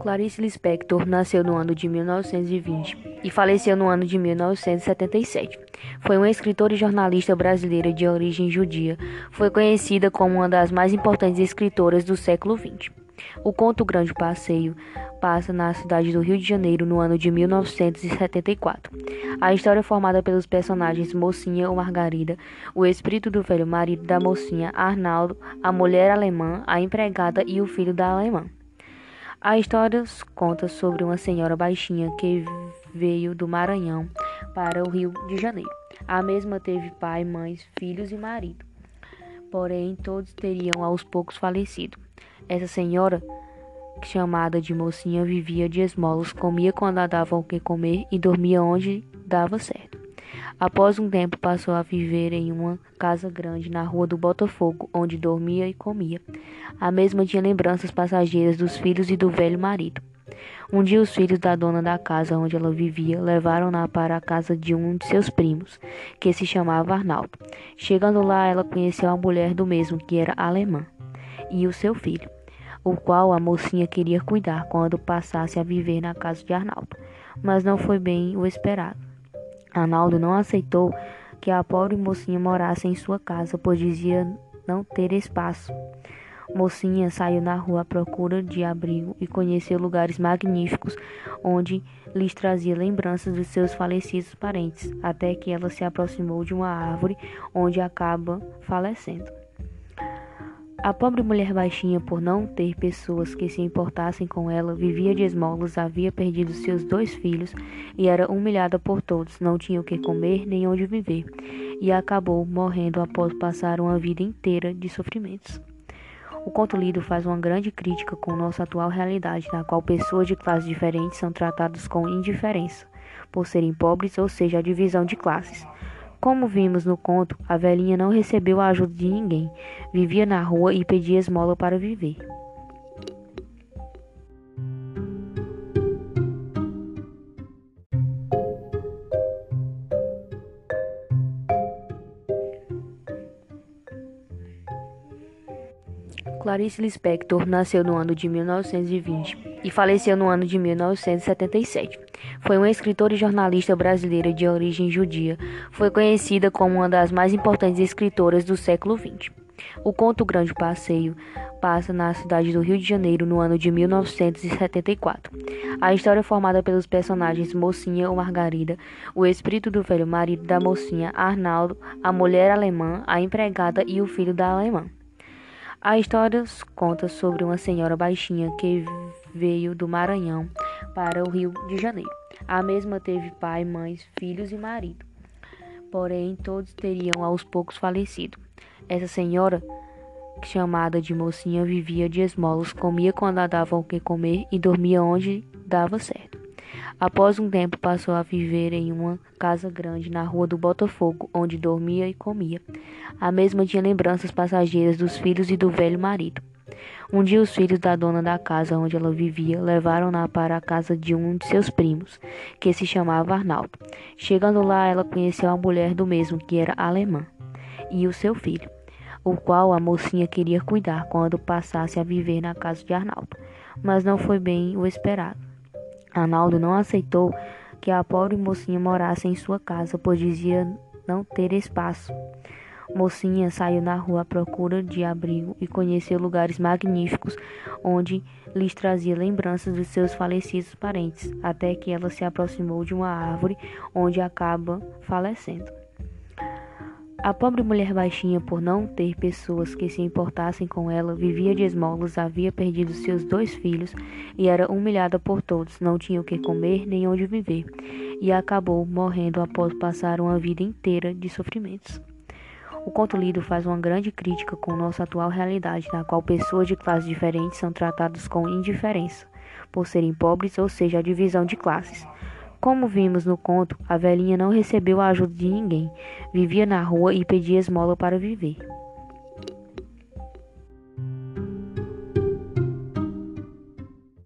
Clarice Lispector nasceu no ano de 1920 e faleceu no ano de 1977. Foi uma escritora e jornalista brasileira de origem judia. Foi conhecida como uma das mais importantes escritoras do século XX. O conto Grande Passeio passa na cidade do Rio de Janeiro no ano de 1974. A história é formada pelos personagens Mocinha ou Margarida, o espírito do velho marido da mocinha, Arnaldo, a mulher alemã, a empregada e o filho da alemã. A história conta sobre uma senhora baixinha que veio do Maranhão para o Rio de Janeiro. A mesma teve pai, mães, filhos e marido. Porém, todos teriam aos poucos falecido. Essa senhora, chamada de mocinha, vivia de esmolas, comia quando dava o que comer e dormia onde dava certo. Após um tempo, passou a viver em uma casa grande na rua do Botafogo, onde dormia e comia. A mesma tinha lembranças passageiras dos filhos e do velho marido. Um dia, os filhos da dona da casa onde ela vivia levaram-na para a casa de um de seus primos, que se chamava Arnaldo. Chegando lá, ela conheceu a mulher do mesmo, que era alemã, e o seu filho, o qual a mocinha queria cuidar quando passasse a viver na casa de Arnaldo. Mas não foi bem o esperado. Arnaldo não aceitou que a pobre mocinha morasse em sua casa, pois dizia não ter espaço. Mocinha saiu na rua à procura de abrigo e conheceu lugares magníficos onde lhes trazia lembranças de seus falecidos parentes, até que ela se aproximou de uma árvore onde acaba falecendo. A pobre mulher baixinha, por não ter pessoas que se importassem com ela, vivia de esmolas, havia perdido seus dois filhos e era humilhada por todos, não tinha o que comer nem onde viver, e acabou morrendo após passar uma vida inteira de sofrimentos. O conto lido faz uma grande crítica com nossa atual realidade, na qual pessoas de classes diferentes são tratadas com indiferença, por serem pobres, ou seja, a divisão de classes. Como vimos no conto, a velhinha não recebeu a ajuda de ninguém, vivia na rua e pedia esmola para viver. Clarice Lispector nasceu no ano de 1920 e faleceu no ano de 1977. Foi uma escritora e jornalista brasileira de origem judia. Foi conhecida como uma das mais importantes escritoras do século XX. O conto Grande Passeio passa na cidade do Rio de Janeiro no ano de 1974. A história é formada pelos personagens Mocinha ou Margarida, o espírito do velho marido da mocinha, Arnaldo, a mulher alemã, a empregada e o filho da alemã. A história conta sobre uma senhora baixinha que veio do Maranhão para o Rio de Janeiro. A mesma teve pai, mães, filhos e marido. Porém, todos teriam aos poucos falecido. Essa senhora, chamada de mocinha, vivia de esmolas, comia quando dava o que comer e dormia onde dava certo. Após um tempo, passou a viver em uma casa grande na rua do Botafogo, onde dormia e comia. A mesma tinha lembranças passageiras dos filhos e do velho marido. Um dia, os filhos da dona da casa onde ela vivia levaram-na para a casa de um de seus primos, que se chamava Arnaldo. Chegando lá, ela conheceu a mulher do mesmo, que era alemã, e o seu filho, o qual a mocinha queria cuidar quando passasse a viver na casa de Arnaldo. Mas não foi bem o esperado. Arnaldo não aceitou que a pobre mocinha morasse em sua casa, pois dizia não ter espaço. Mocinha saiu na rua à procura de abrigo e conheceu lugares magníficos onde lhes trazia lembranças de seus falecidos parentes, até que ela se aproximou de uma árvore onde acaba falecendo. A pobre mulher baixinha, por não ter pessoas que se importassem com ela, vivia de esmolas, havia perdido seus dois filhos e era humilhada por todos, não tinha o que comer nem onde viver, e acabou morrendo após passar uma vida inteira de sofrimentos. O conto lido faz uma grande crítica com nossa atual realidade, na qual pessoas de classes diferentes são tratadas com indiferença, por serem pobres, ou seja, a divisão de classes. Como vimos no conto, a velhinha não recebeu a ajuda de ninguém, vivia na rua e pedia esmola para viver.